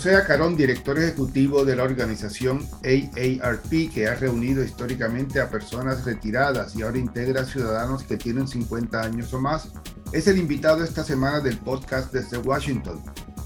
José Acarón, director ejecutivo de la organización AARP, que ha reunido históricamente a personas retiradas y ahora integra ciudadanos que tienen 50 años o más, es el invitado esta semana del podcast desde Washington.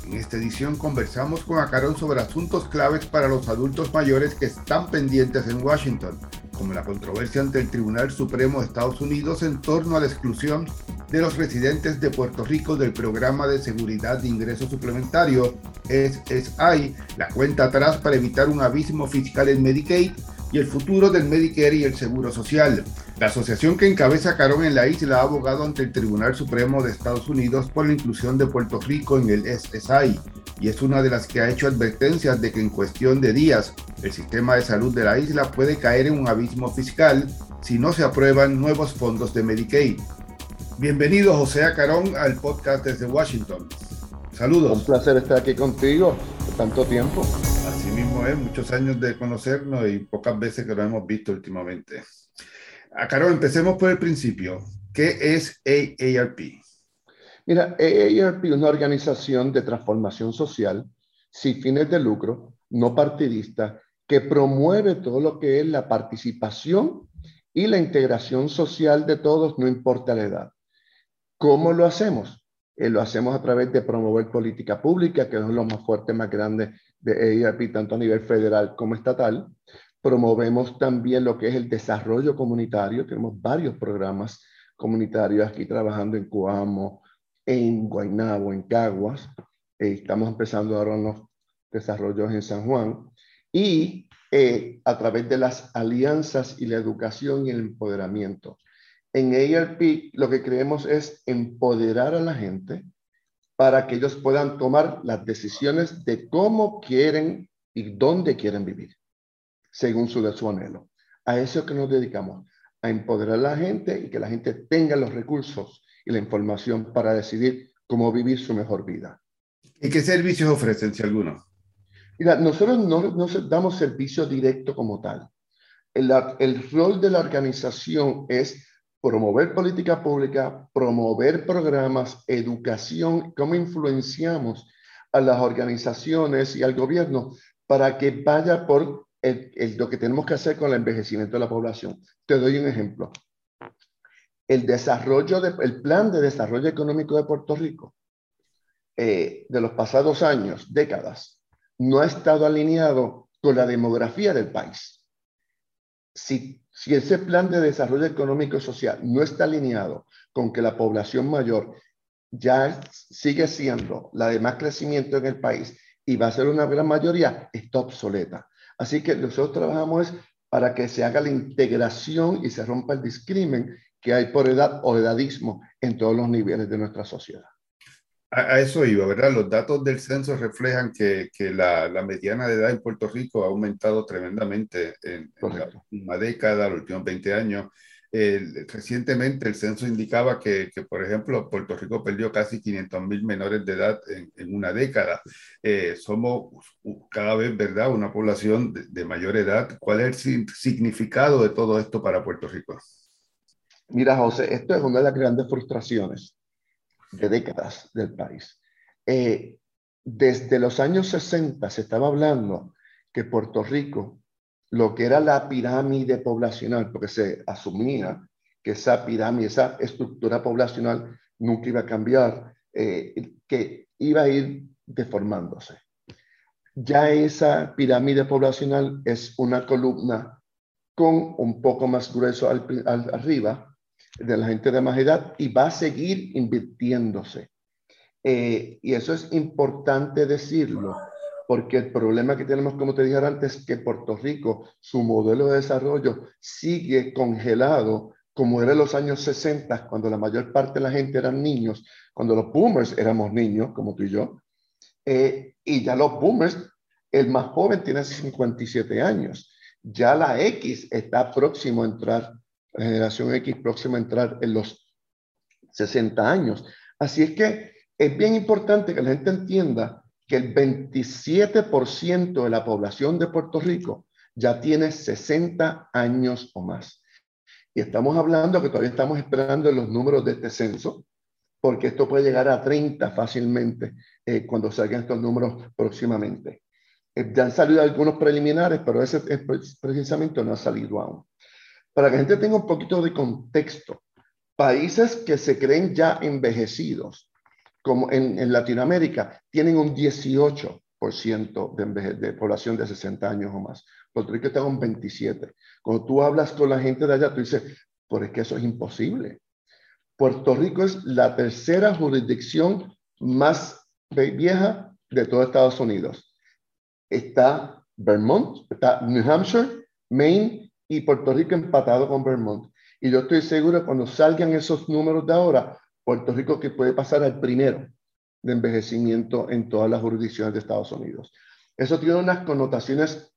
En esta edición conversamos con Acarón sobre asuntos claves para los adultos mayores que están pendientes en Washington, como la controversia ante el Tribunal Supremo de Estados Unidos en torno a la exclusión de los residentes de Puerto Rico del programa de seguridad de ingreso suplementario SSI, la cuenta atrás para evitar un abismo fiscal en Medicaid y el futuro del Medicare y el Seguro Social. La asociación que encabeza Carón en la isla ha abogado ante el Tribunal Supremo de Estados Unidos por la inclusión de Puerto Rico en el SSI y es una de las que ha hecho advertencias de que en cuestión de días el sistema de salud de la isla puede caer en un abismo fiscal si no se aprueban nuevos fondos de Medicaid. Bienvenido José Acarón al podcast desde Washington. Saludos. Un placer estar aquí contigo tanto tiempo. Así mismo es, muchos años de conocernos y pocas veces que lo hemos visto últimamente. Acarón, empecemos por el principio. ¿Qué es AARP? Mira, AARP es una organización de transformación social sin fines de lucro, no partidista, que promueve todo lo que es la participación y la integración social de todos, no importa la edad. ¿Cómo lo hacemos? Eh, lo hacemos a través de promover política pública, que es lo más fuerte, más grande de EIRP, tanto a nivel federal como estatal. Promovemos también lo que es el desarrollo comunitario. Tenemos varios programas comunitarios aquí trabajando en Coamo, en Guaynabo, en Caguas. Eh, estamos empezando ahora los desarrollos en San Juan. Y eh, a través de las alianzas y la educación y el empoderamiento. En ARP lo que creemos es empoderar a la gente para que ellos puedan tomar las decisiones de cómo quieren y dónde quieren vivir, según su, su anhelo. A eso que nos dedicamos, a empoderar a la gente y que la gente tenga los recursos y la información para decidir cómo vivir su mejor vida. ¿Y qué servicios ofrecen, si alguno? Mira, nosotros no, no damos servicio directo como tal. El, el rol de la organización es promover política pública, promover programas, educación, cómo influenciamos a las organizaciones y al gobierno para que vaya por lo que tenemos que hacer con el envejecimiento de la población. Te doy un ejemplo. El desarrollo, de, el plan de desarrollo económico de Puerto Rico eh, de los pasados años, décadas, no ha estado alineado con la demografía del país. Si si ese plan de desarrollo económico y social no está alineado con que la población mayor ya sigue siendo la de más crecimiento en el país y va a ser una gran mayoría, está obsoleta. Así que nosotros trabajamos para que se haga la integración y se rompa el discrimen que hay por edad o edadismo en todos los niveles de nuestra sociedad. A, eso iba, ¿verdad? Los datos del censo reflejan que, que la, la, mediana de edad en Puerto Rico ha aumentado tremendamente en, la última década, los últimos 20 años. recientemente el censo indicaba que, que, por ejemplo, Puerto Rico perdió casi 500 mil menores de edad en, en una década. Eh, somos cada vez, ¿verdad?, una población de, de mayor edad. ¿Cuál es el significado de todo esto para Puerto Rico? Mira, José, esto es una de las grandes frustraciones de décadas del país. Eh, desde los años 60 se estaba hablando que Puerto Rico, lo que era la pirámide poblacional, porque se asumía que esa pirámide, esa estructura poblacional nunca iba a cambiar, eh, que iba a ir deformándose. Ya esa pirámide poblacional es una columna con un poco más grueso al, al, arriba, de la gente de más edad y va a seguir invirtiéndose. Eh, y eso es importante decirlo, porque el problema que tenemos, como te dije antes, es que Puerto Rico, su modelo de desarrollo sigue congelado como era en los años 60, cuando la mayor parte de la gente eran niños, cuando los boomers éramos niños, como tú y yo, eh, y ya los boomers, el más joven tiene 57 años, ya la X está próximo a entrar la generación X próxima a entrar en los 60 años. Así es que es bien importante que la gente entienda que el 27% de la población de Puerto Rico ya tiene 60 años o más. Y estamos hablando que todavía estamos esperando los números de este censo porque esto puede llegar a 30 fácilmente eh, cuando salgan estos números próximamente. Eh, ya han salido algunos preliminares, pero ese precisamente no ha salido aún. Para que la gente tenga un poquito de contexto, países que se creen ya envejecidos, como en, Latinoamérica, tienen un 18% de, población de 60 años o más. Puerto Rico está un 27. Cuando tú hablas con la gente de allá, tú dices, por es que eso es imposible. Puerto Rico es la tercera jurisdicción más vieja de todo Estados Unidos está Vermont, está New Hampshire, Maine y Puerto Rico empatado con Vermont. Y yo estoy seguro que cuando salgan esos números de ahora, Puerto Rico que puede pasar al primero de envejecimiento en todas las jurisdicciones de Estados Unidos. Eso tiene unas connotaciones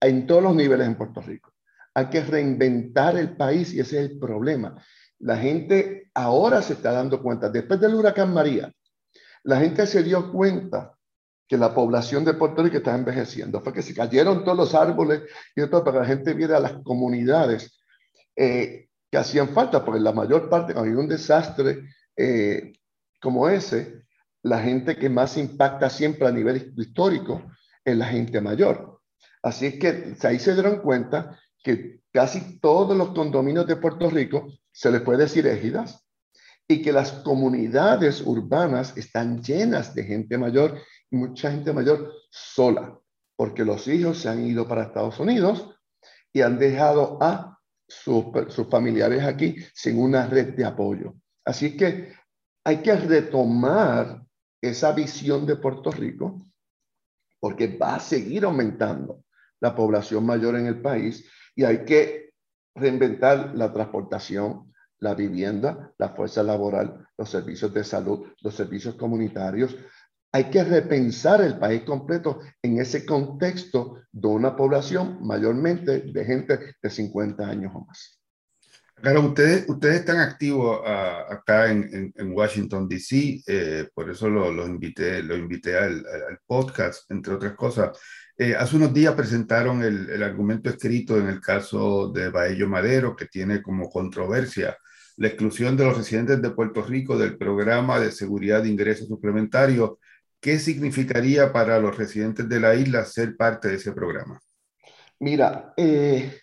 en todos los niveles en Puerto Rico. Hay que reinventar el país y ese es el problema. La gente ahora se está dando cuenta, después del huracán María, la gente se dio cuenta que la población de Puerto Rico está envejeciendo. Fue que se cayeron todos los árboles y todo para que la gente viera las comunidades eh, que hacían falta, porque la mayor parte, cuando hay un desastre eh, como ese, la gente que más impacta siempre a nivel histórico es la gente mayor. Así es que ahí se dieron cuenta que casi todos los condominios de Puerto Rico se les puede decir égidas y que las comunidades urbanas están llenas de gente mayor mucha gente mayor sola, porque los hijos se han ido para Estados Unidos y han dejado a sus, familiares aquí sin una red de apoyo. Así que hay que retomar esa visión de Puerto Rico porque va a seguir aumentando la población mayor en el país y hay que reinventar la transportación, la vivienda, la fuerza laboral, los servicios de salud, los servicios comunitarios, hay que repensar el país completo en ese contexto de una población mayormente de gente de 50 años o más. Claro, ustedes, ustedes están activos ah, acá en, en, Washington, D.C., eh, por eso los lo invité, lo invité al, al, podcast, entre otras cosas. Eh, hace unos días presentaron el, el, argumento escrito en el caso de Baello Madero, que tiene como controversia la exclusión de los residentes de Puerto Rico del programa de seguridad de ingresos suplementarios ¿Qué significaría para los residentes de la isla ser parte de ese programa? Mira, eh,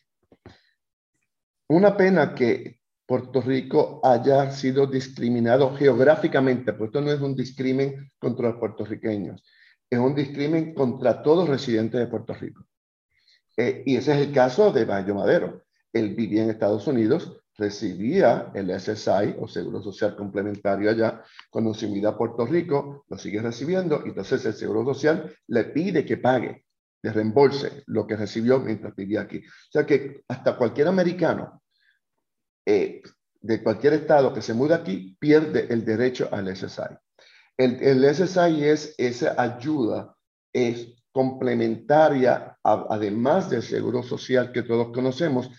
una pena que Puerto Rico haya sido discriminado geográficamente, porque esto no es un discrimen contra los puertorriqueños, es un discrimen contra todos los residentes de Puerto Rico. Eh, y ese es el caso de Bayo Madero. Él vivía en Estados Unidos, recibía el SSI o Seguro Social Complementario allá, cuando se mira a Puerto Rico, lo sigue recibiendo, y entonces el Seguro Social le pide que pague, le reembolse lo que recibió mientras vivía aquí. O sea que hasta cualquier americano eh, de cualquier estado que se muda aquí pierde el derecho al SSI. El, el SSI es esa ayuda, es complementaria, además del seguro social que todos conocemos,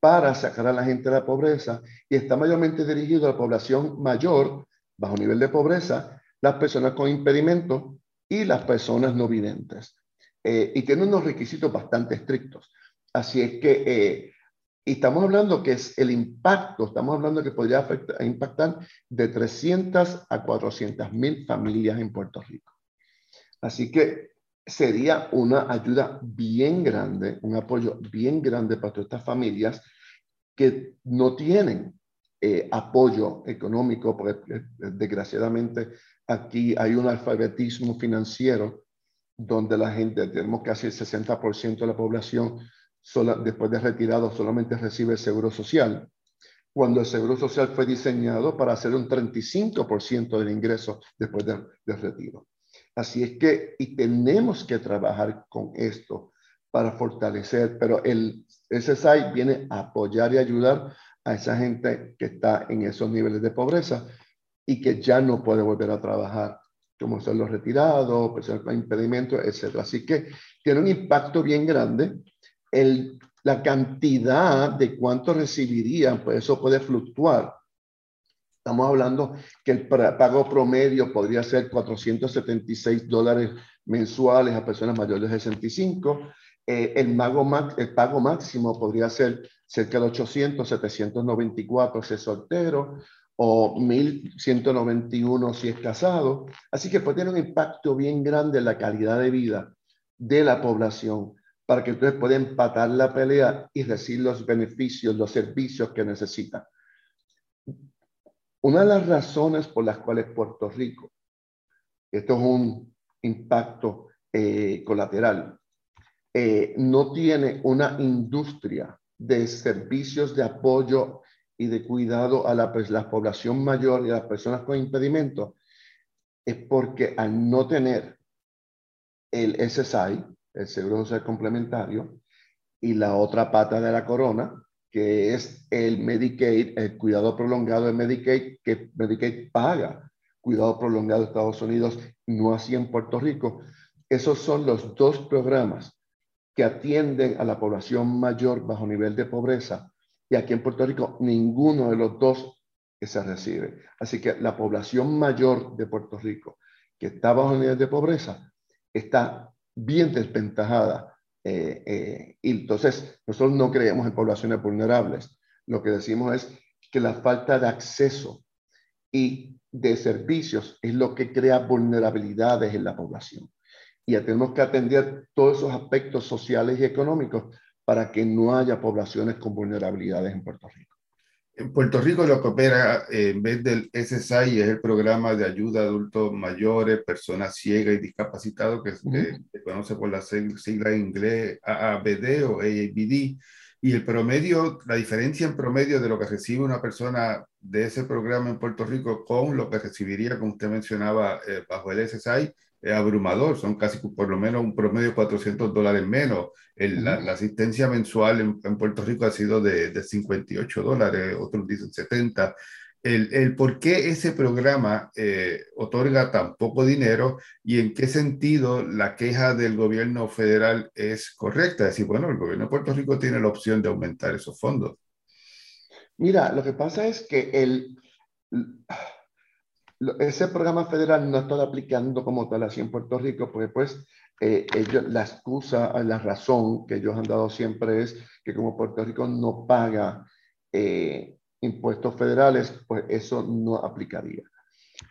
para sacar a la gente de la pobreza y está mayormente dirigido a la población mayor, bajo nivel de pobreza, las personas con impedimento y las personas no videntes. Eh, y tiene unos requisitos bastante estrictos. Así es que, eh, estamos hablando que es el impacto, estamos hablando que podría afectar, impactar de 300 a 400 mil familias en Puerto Rico. Así que sería una ayuda bien grande, un apoyo bien grande para todas estas familias que no tienen eh, apoyo económico, porque eh, desgraciadamente aquí hay un alfabetismo financiero donde la gente, tenemos casi el 60% de la población después de retirado solamente recibe el seguro social, cuando el seguro social fue diseñado para hacer un 35% del ingreso después del de retiro. Así es que, y tenemos que trabajar con esto para fortalecer, pero el SSI viene a apoyar y ayudar a esa gente que está en esos niveles de pobreza y que ya no puede volver a trabajar, como son los retirados, personas con impedimentos, etc. Así que tiene un impacto bien grande. La cantidad de cuánto recibirían, pues eso puede fluctuar Estamos hablando que el pago promedio podría ser 476 dólares mensuales a personas mayores de 65. Eh, el, el pago máximo podría ser cerca de 800, 794 si es soltero, o 1.191 si es casado. Así que puede tener un impacto bien grande en la calidad de vida de la población para que ustedes puedan empatar la pelea y recibir los beneficios, los servicios que necesitan. Una de las razones por las cuales Puerto Rico, esto es un impacto eh, colateral, eh, no tiene una industria de servicios de apoyo y de cuidado a la, la población mayor y a las personas con impedimentos, es porque al no tener el SSI, el Seguro Social Complementario, y la otra pata de la corona, que es el Medicaid, el cuidado prolongado de Medicaid, que Medicaid paga cuidado prolongado de Estados Unidos, no así en Puerto Rico. Esos son los dos programas que atienden a la población mayor bajo nivel de pobreza. Y aquí en Puerto Rico, ninguno de los dos se recibe. Así que la población mayor de Puerto Rico que está bajo nivel de pobreza está bien desventajada. Eh, eh, y entonces, nosotros no creemos en poblaciones vulnerables. Lo que decimos es que la falta de acceso y de servicios es lo que crea vulnerabilidades en la población. Y tenemos que atender todos esos aspectos sociales y económicos para que no haya poblaciones con vulnerabilidades en Puerto Rico. En Puerto Rico lo que opera eh, en vez del SSI es el programa de ayuda a adultos mayores, personas ciegas y discapacitados, que se conoce por la sigla en inglés AABD o AABD. Y el promedio, la diferencia en promedio de lo que recibe una persona de ese programa en Puerto Rico con lo que recibiría, como usted mencionaba, eh, bajo el SSI, abrumador, son casi por lo menos un promedio de 400 dólares menos. la, asistencia mensual en, Puerto Rico ha sido de, de 58 dólares, otros dicen 70. El, el, por qué ese programa eh, otorga tan poco dinero y en qué sentido la queja del gobierno federal es correcta. Es decir, bueno, el gobierno de Puerto Rico tiene la opción de aumentar esos fondos. Mira, lo que pasa es que el, ese programa federal no está aplicando como tal así en Puerto Rico, porque pues eh, ellos, la excusa, la razón que ellos han dado siempre es que como Puerto Rico no paga eh, impuestos federales, pues eso no aplicaría.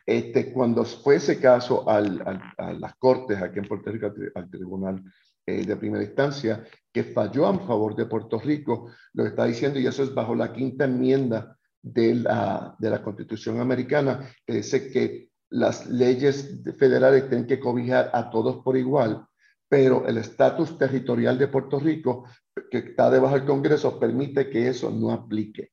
Este, cuando fue ese caso al, a las Cortes aquí en Puerto Rico, al, Tribunal eh, de Primera Instancia, que falló a favor de Puerto Rico, lo está diciendo, y eso es bajo la quinta enmienda de la, de la Constitución americana, que dice que las leyes federales tienen que cobijar a todos por igual, pero el estatus territorial de Puerto Rico, que está debajo del Congreso, permite que eso no aplique.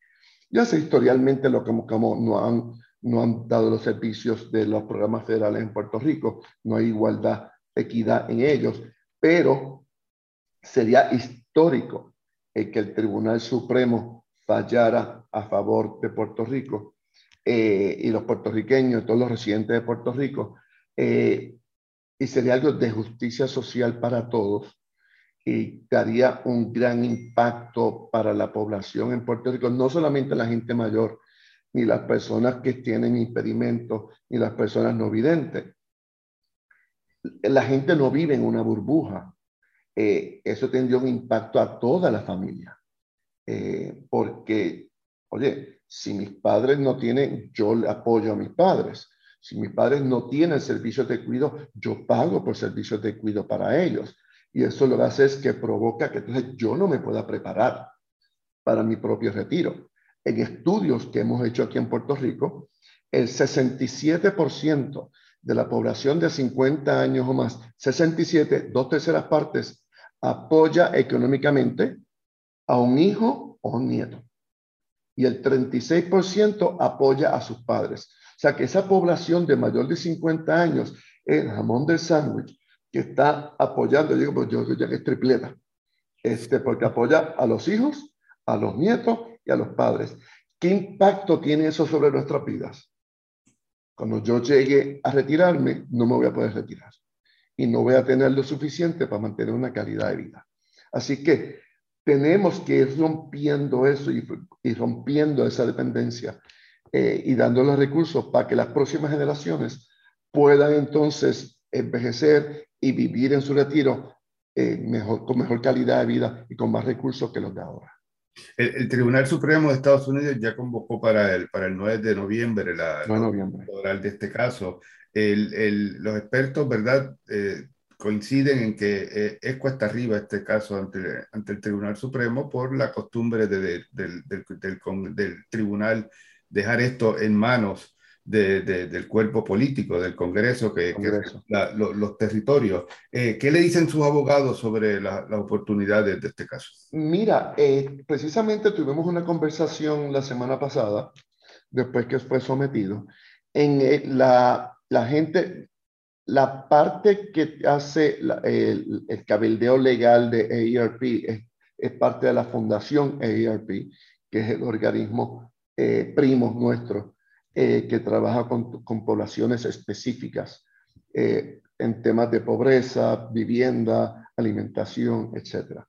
Ya sé historialmente lo que como no han, no han dado los servicios de los programas federales en Puerto Rico, no hay igualdad, equidad en ellos, pero sería histórico el que el Tribunal Supremo fallara a favor de Puerto Rico eh, y los puertorriqueños, todos los residentes de Puerto Rico, eh, y sería algo de justicia social para todos y daría un gran impacto para la población en Puerto Rico, no solamente la gente mayor, ni las personas que tienen impedimentos, ni las personas no videntes. La gente no vive en una burbuja. Eh, eso tendría un impacto a toda la familia. Eh, porque, oye, si mis padres no tienen, yo le apoyo a mis padres. Si mis padres no tienen servicios de cuidado, yo pago por servicios de cuidado para ellos. Y eso lo que hace es que provoca que entonces yo no me pueda preparar para mi propio retiro. En estudios que hemos hecho aquí en Puerto Rico, el 67% de la población de 50 años o más, 67, dos terceras partes, apoya económicamente a un hijo o un nieto. Y el 36% apoya a sus padres. O sea que esa población de mayor de 50 años, el jamón del sándwich, que está apoyando, digo, pues yo ya que es tripleta, este, porque apoya a los hijos, a los nietos y a los padres. ¿Qué impacto tiene eso sobre nuestras vidas? Cuando yo llegue a retirarme, no me voy a poder retirar y no voy a tener lo suficiente para mantener una calidad de vida. Así que tenemos que ir rompiendo eso y, rompiendo esa dependencia eh, y dando los recursos para que las próximas generaciones puedan entonces envejecer y vivir en su retiro eh, mejor, con mejor calidad de vida y con más recursos que los de ahora. El, Tribunal Supremo de Estados Unidos ya convocó para el, para el 9 de noviembre la, noviembre. oral de este caso. El, los expertos, ¿verdad? Eh, coinciden en que eh, es cuesta arriba este caso ante, ante el Tribunal Supremo por la costumbre de, del, del, del, tribunal dejar esto en manos del cuerpo político, del Congreso, que, los territorios. Eh, ¿Qué le dicen sus abogados sobre las oportunidades de este caso? Mira, eh, precisamente tuvimos una conversación la semana pasada, después que fue sometido, en la, la gente, la parte que hace el, el, cabildeo legal de AARP es, es, parte de la fundación AARP, que es el organismo eh, primo nuestro eh, que trabaja con, con poblaciones específicas eh, en temas de pobreza, vivienda, alimentación, etc.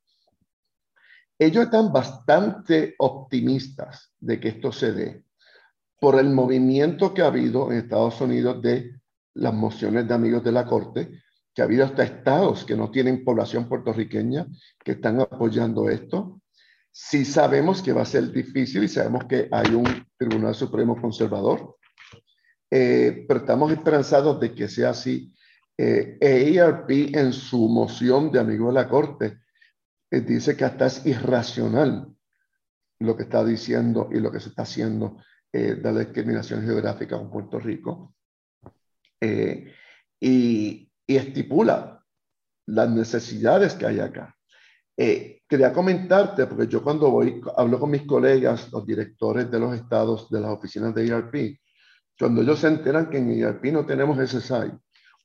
Ellos están bastante optimistas de que esto se dé por el movimiento que ha habido en Estados Unidos de las mociones de amigos de la Corte, que ha habido hasta estados que no tienen población puertorriqueña que están apoyando esto. Sí sabemos que va a ser difícil y sabemos que hay un Tribunal Supremo conservador, eh, pero estamos esperanzados de que sea así. Eh, en su moción de amigos de la Corte eh, dice que hasta es irracional lo que está diciendo y lo que se está haciendo eh, de la discriminación geográfica en Puerto Rico. Eh, y, estipula las necesidades que hay acá. Eh, quería comentarte, porque yo cuando voy, hablo con mis colegas, los directores de los estados de las oficinas de ERP, cuando ellos se enteran que en ERP no tenemos SSI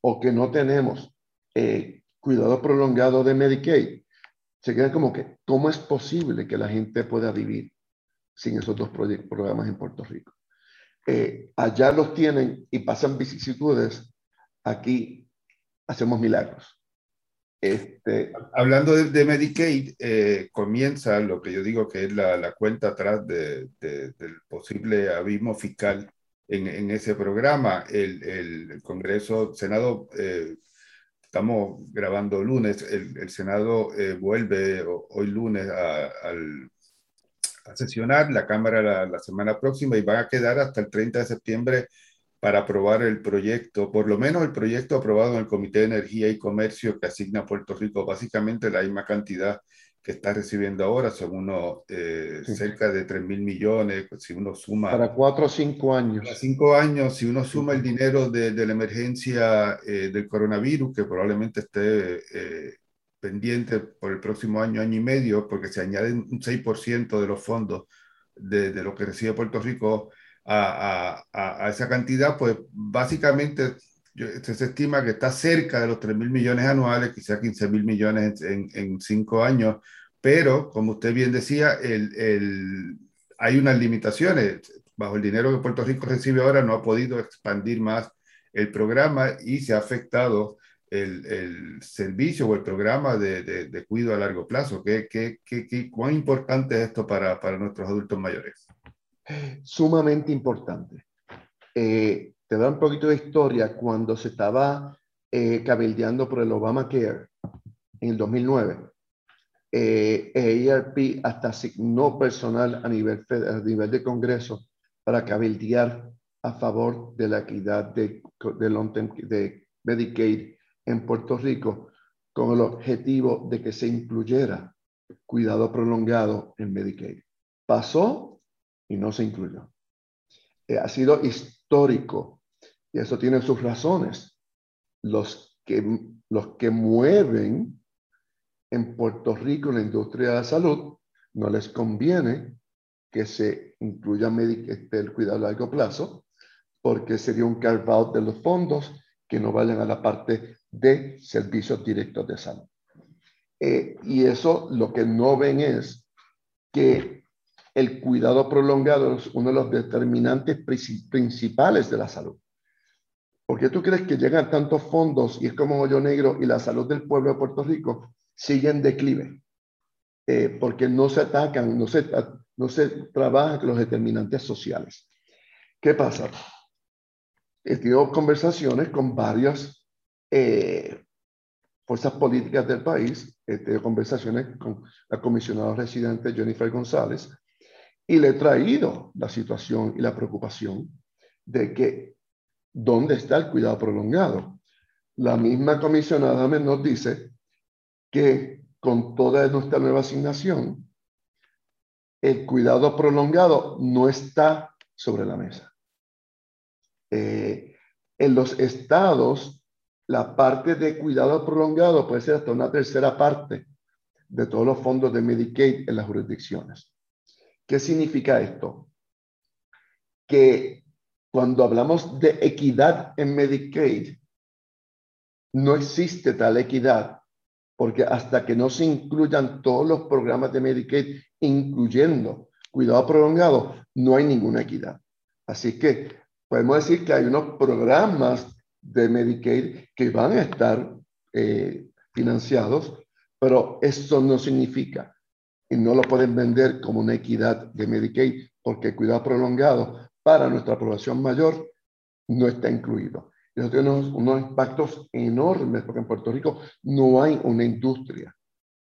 o que no tenemos eh, cuidado prolongado de Medicaid, se quedan como que, ¿cómo es posible que la gente pueda vivir sin esos dos programas en Puerto Rico? Allá los tienen y pasan vicisitudes aquí hacemos milagros. Este, Hablando de, Medicaid, eh, comienza lo que yo digo que es la, cuenta atrás del posible abismo fiscal en, ese programa. El, Congreso, Senado, eh, estamos grabando lunes, el, Senado eh, vuelve hoy lunes a, sesionar, la Cámara la, la, semana próxima y va a quedar hasta el 30 de septiembre para aprobar el proyecto, por lo menos el proyecto aprobado en el Comité de Energía y Comercio que asigna a Puerto Rico básicamente la misma cantidad que está recibiendo ahora, son unos eh, cerca de 3 mil millones, si uno suma... Para cuatro o cinco años. Para cinco años, si uno suma el dinero de, de la emergencia eh, del coronavirus, que probablemente esté eh, pendiente por el próximo año, año y medio, porque se añaden un 6% de los fondos de, de, lo que recibe Puerto Rico, a, a, a esa cantidad, pues básicamente se estima que está cerca de los 3 mil millones anuales, quizá 15 mil millones en, en, cinco años, pero como usted bien decía, el, el, hay unas limitaciones. Bajo el dinero que Puerto Rico recibe ahora no ha podido expandir más el programa y se ha afectado el, el servicio o el programa de, de, de cuidado a largo plazo. ¿Qué, qué, qué, ¿Cuán importante es esto para, para nuestros adultos mayores? sumamente importante. Eh, te da un poquito de historia cuando se estaba eh, cabildeando por el Obamacare en el 2009. Eh, EIRP hasta asignó personal a nivel, a nivel de Congreso para cabildear a favor de la equidad de, de, de Medicaid en Puerto Rico con el objetivo de que se incluyera cuidado prolongado en Medicaid. Pasó y no se incluyó. Eh, ha sido histórico y eso tiene sus razones. Los que, los que mueven en Puerto Rico la industria de la salud no les conviene que se incluya el cuidado a largo plazo porque sería un carve out de los fondos que no vayan a la parte de servicios directos de salud. Eh, y eso lo que no ven es que el cuidado prolongado es uno de los determinantes principales de la salud. ¿Por qué tú crees que llegan tantos fondos y es como hoyo negro y la salud del pueblo de Puerto Rico sigue en declive? Eh, porque no se atacan, no se, no se trabajan con los determinantes sociales. ¿Qué pasa? He tenido conversaciones con varios eh, fuerzas políticas del país, he tenido conversaciones con la comisionada residente Jennifer González y le he traído la situación y la preocupación de que dónde está el cuidado prolongado. La misma comisionada nos dice que con toda nuestra nueva asignación, el cuidado prolongado no está sobre la mesa. Eh, en los estados, la parte de cuidado prolongado puede ser hasta una tercera parte de todos los fondos de Medicaid en las jurisdicciones. ¿Qué significa esto? Que cuando hablamos de equidad en Medicaid, no existe tal equidad, porque hasta que no se incluyan todos los programas de Medicaid, incluyendo cuidado prolongado, no hay ninguna equidad. Así que podemos decir que hay unos programas de Medicaid que van a estar eh, financiados, pero eso no significa y no lo pueden vender como una equidad de Medicaid porque cuidado prolongado para nuestra población mayor no está incluido. Eso tiene unos, impactos enormes porque en Puerto Rico no hay una industria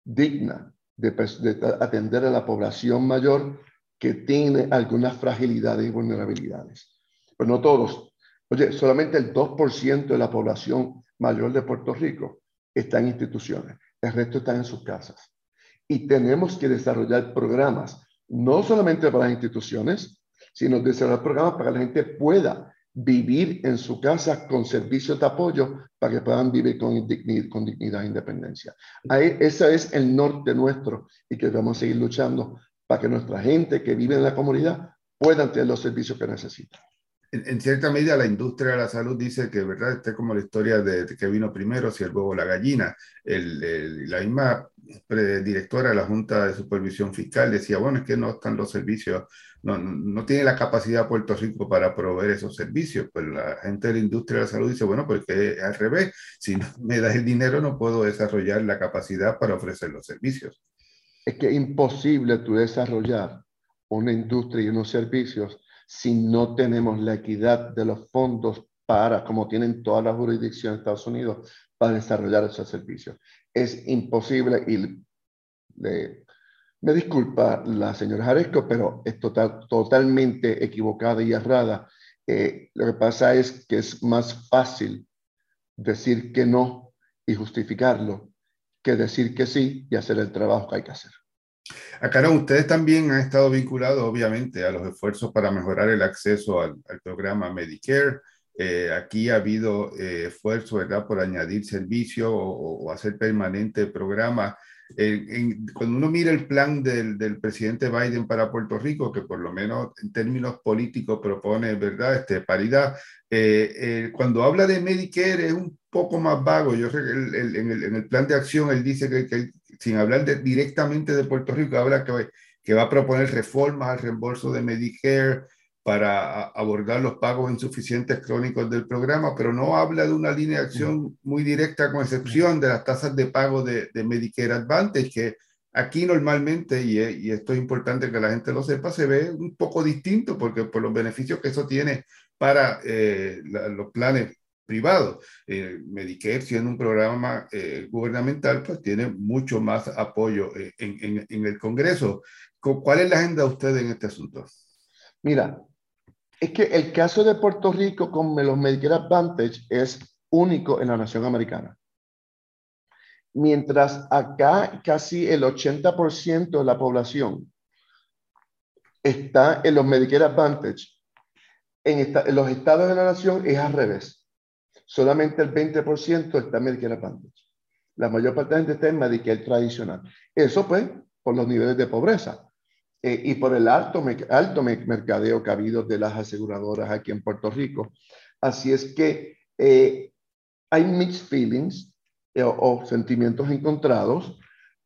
digna de atender a la población mayor que tiene algunas fragilidades y vulnerabilidades. Pero no todos. Oye, solamente el 2% de la población mayor de Puerto Rico está en instituciones. El resto está en sus casas. Y tenemos que desarrollar programas, no solamente para las instituciones, sino desarrollar programas para que la gente pueda vivir en su casa con servicios de apoyo para que puedan vivir con, dignidad, e independencia. Ahí, ese es el norte nuestro y que vamos a seguir luchando para que nuestra gente que vive en la comunidad puedan tener los servicios que necesitan. En, cierta medida, la industria de la salud dice que, ¿verdad? Está como la historia de, que vino primero, si el huevo o la gallina. El, la misma directora de la Junta de Supervisión Fiscal decía, bueno, es que no están los servicios, no, no tiene la capacidad Puerto Rico para proveer esos servicios. Pues la gente de la industria de la salud dice, bueno, pues que al revés, si me das el dinero no puedo desarrollar la capacidad para ofrecer los servicios es que es imposible tú desarrollar una industria y unos servicios si no tenemos la equidad de los fondos para, como tienen todas las jurisdicciones de Estados Unidos, para desarrollar esos servicios. Es imposible y me disculpa la señora Jaresco, pero es total, totalmente equivocada y errada. Eh, lo que pasa es que es más fácil decir que no y justificarlo que decir que sí y hacer el trabajo que hay que hacer. Acá ustedes también han estado vinculados, obviamente, a los esfuerzos para mejorar el acceso al, programa Medicare. Eh, aquí ha habido eh, esfuerzo, ¿verdad?, por añadir servicio o, hacer permanente el programa. cuando uno mira el plan del, del, presidente Biden para Puerto Rico, que por lo menos en términos políticos propone, ¿verdad?, este, paridad, eh, cuando habla de Medicare es un poco más vago. Yo en, el, en, el, plan de acción él dice que, que sin hablar directamente de Puerto Rico, habla que, que va a proponer reformas al reembolso de Medicare para abordar los pagos insuficientes crónicos del programa, pero no habla de una línea de acción muy directa, con excepción de las tasas de pago de, de Medicare Advantage, que aquí normalmente, y, y, esto es importante que la gente lo sepa, se ve un poco distinto, porque por los beneficios que eso tiene para eh, los planes privado. Eh, Medicare, siendo un programa eh, gubernamental, pues tiene mucho más apoyo eh, en, el Congreso. ¿Cuál es la agenda de usted en este asunto? Mira, es que el caso de Puerto Rico con los Medicare Advantage es único en la nación americana. Mientras acá casi el 80% de la población está en los Medicare Advantage, en, en los estados de la nación es al revés solamente el 20% está en Medicare Advantage. La mayor parte de la gente está en Medicare tradicional. Eso pues por los niveles de pobreza eh, y por el alto, alto mercadeo que de las aseguradoras aquí en Puerto Rico. Así es que eh, hay mixed feelings eh, o sentimientos encontrados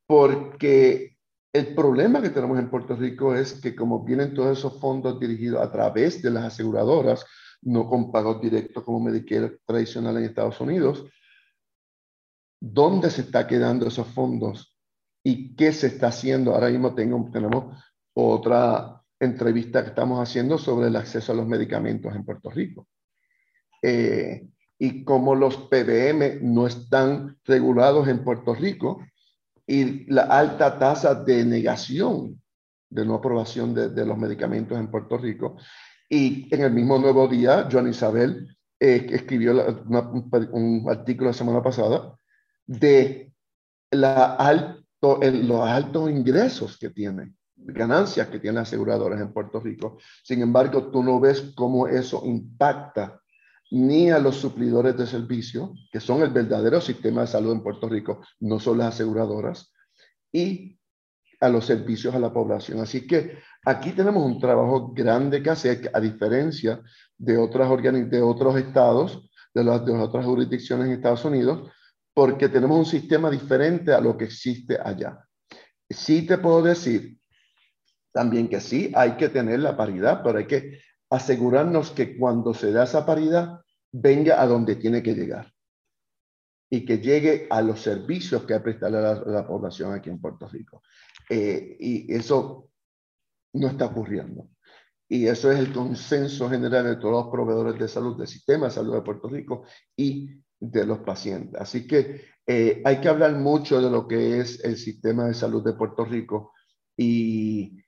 porque el problema que tenemos en Puerto Rico es que como vienen todos esos fondos dirigidos a través de las aseguradoras, no con pagos directos como Medicare tradicional en Estados Unidos. ¿Dónde se está quedando esos fondos y qué se está haciendo? Ahora mismo tenemos otra entrevista que estamos haciendo sobre el acceso a los medicamentos en Puerto Rico. Eh, y como los PBM no están regulados en Puerto Rico y la alta tasa de negación de no aprobación de, los medicamentos en Puerto Rico. Y en el mismo nuevo día, Joan Isabel eh, escribió un, artículo la semana pasada de la alto, los altos ingresos que tienen, ganancias que tienen aseguradoras en Puerto Rico. Sin embargo, tú no ves cómo eso impacta ni a los suplidores de servicio, que son el verdadero sistema de salud en Puerto Rico, no son las aseguradoras, y a los servicios a la población. Así que aquí tenemos un trabajo grande que hacer, a diferencia de, otras de otros estados, de las, de otras jurisdicciones en Estados Unidos, porque tenemos un sistema diferente a lo que existe allá. Sí te puedo decir también que sí, hay que tener la paridad, pero hay que asegurarnos que cuando se da esa paridad, venga a donde tiene que llegar y que llegue a los servicios que ha prestado la, la población aquí en Puerto Rico. Eh, y eso no está ocurriendo. Y eso es el consenso general de todos los proveedores de salud, del sistema de salud de Puerto Rico y de los pacientes. Así que eh, hay que hablar mucho de lo que es el sistema de salud de Puerto Rico y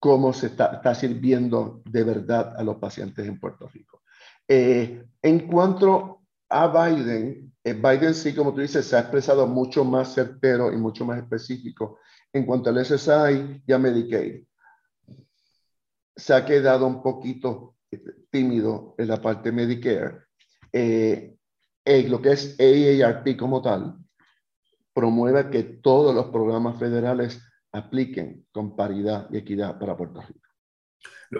cómo se está, sirviendo de verdad a los pacientes en Puerto Rico. Eh, en cuanto a Biden, Biden sí, como tú dices, se ha expresado mucho más certero y mucho más específico en cuanto al SSI y a Medicaid. Se ha quedado un poquito tímido en la parte Medicare. Eh, lo que es AARP como tal, promueve que todos los programas federales apliquen con paridad y equidad para Puerto Rico.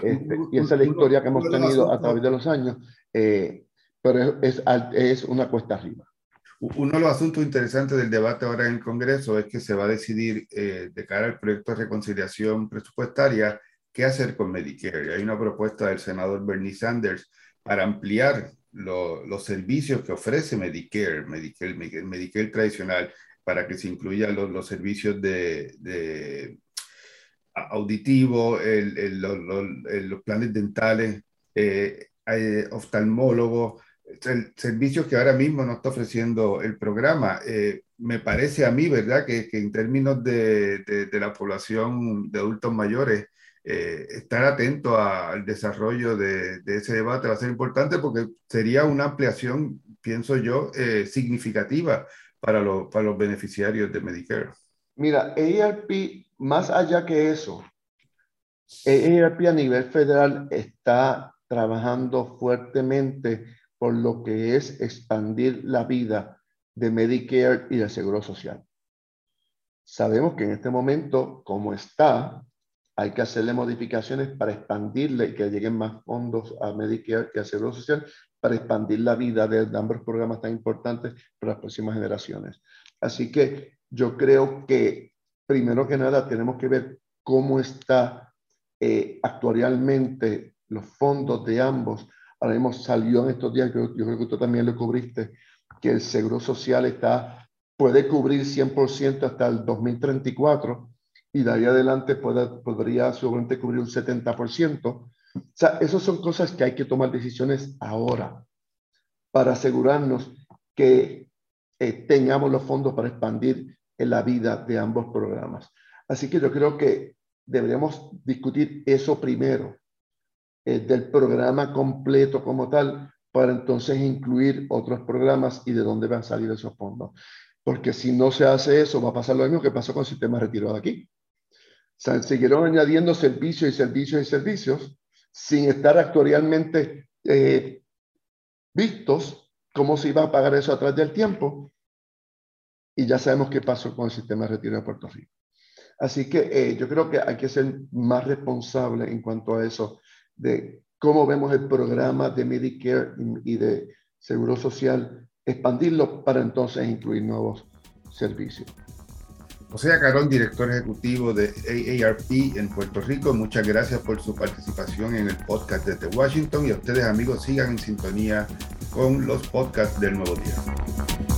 Este, y esa es la historia que hemos tenido a través de los años, eh, pero es, es una cuesta arriba. Uno de los asuntos interesantes del debate ahora en el Congreso es que se va a decidir eh, de cara al proyecto de reconciliación presupuestaria qué hacer con Medicare. hay una propuesta del senador Bernie Sanders para ampliar los servicios que ofrece Medicare, Medicare, Medicare tradicional, para que se incluyan los, servicios de, de auditivo, los planes dentales, eh, oftalmólogos, servicios que ahora mismo nos está ofreciendo el programa. Eh, me parece a mí, ¿verdad?, que, en términos de, de, la población de adultos mayores, eh, estar atento al desarrollo de, ese debate va a ser importante porque sería una ampliación, pienso yo, eh, significativa para, para los beneficiarios de Medicare. Mira, ARP, más allá que eso, ARP a nivel federal está trabajando fuertemente por lo que es expandir la vida de Medicare y del Seguro Social. Sabemos que en este momento, como está, hay que hacerle modificaciones para expandirle y que lleguen más fondos a Medicare y al Seguro Social para expandir la vida de ambos programas tan importantes para las próximas generaciones. Así que yo creo que primero que nada tenemos que ver cómo está eh, actualmente los fondos de ambos Ahora mismo salió en estos días, yo, yo creo que tú también lo cubriste, que el Seguro Social está, puede cubrir 100% hasta el 2034 y de ahí adelante podría seguramente cubrir un 70%. O sea, esas son cosas que hay que tomar decisiones ahora para asegurarnos que eh, tengamos los fondos para expandir la vida de ambos programas. Así que yo creo que deberíamos discutir eso primero eh, del programa completo como tal, para entonces incluir otros programas y de dónde van a salir esos fondos. Porque si no se hace eso, va a pasar lo mismo que pasó con el sistema retirado aquí. O siguieron añadiendo servicios y servicios y servicios sin estar actualmente eh, vistos cómo se iba a pagar eso a través del tiempo. Y ya sabemos qué pasó con el sistema de retiro de Puerto Rico. Así que eh, yo creo que hay que ser más responsable en cuanto a eso de cómo vemos el programa de Medicare y de Seguro Social, expandirlo para entonces incluir nuevos servicios. José Carón, director ejecutivo de AARP en Puerto Rico, muchas gracias por su participación en el podcast desde Washington y a ustedes amigos sigan en sintonía con los podcasts del Nuevo Día.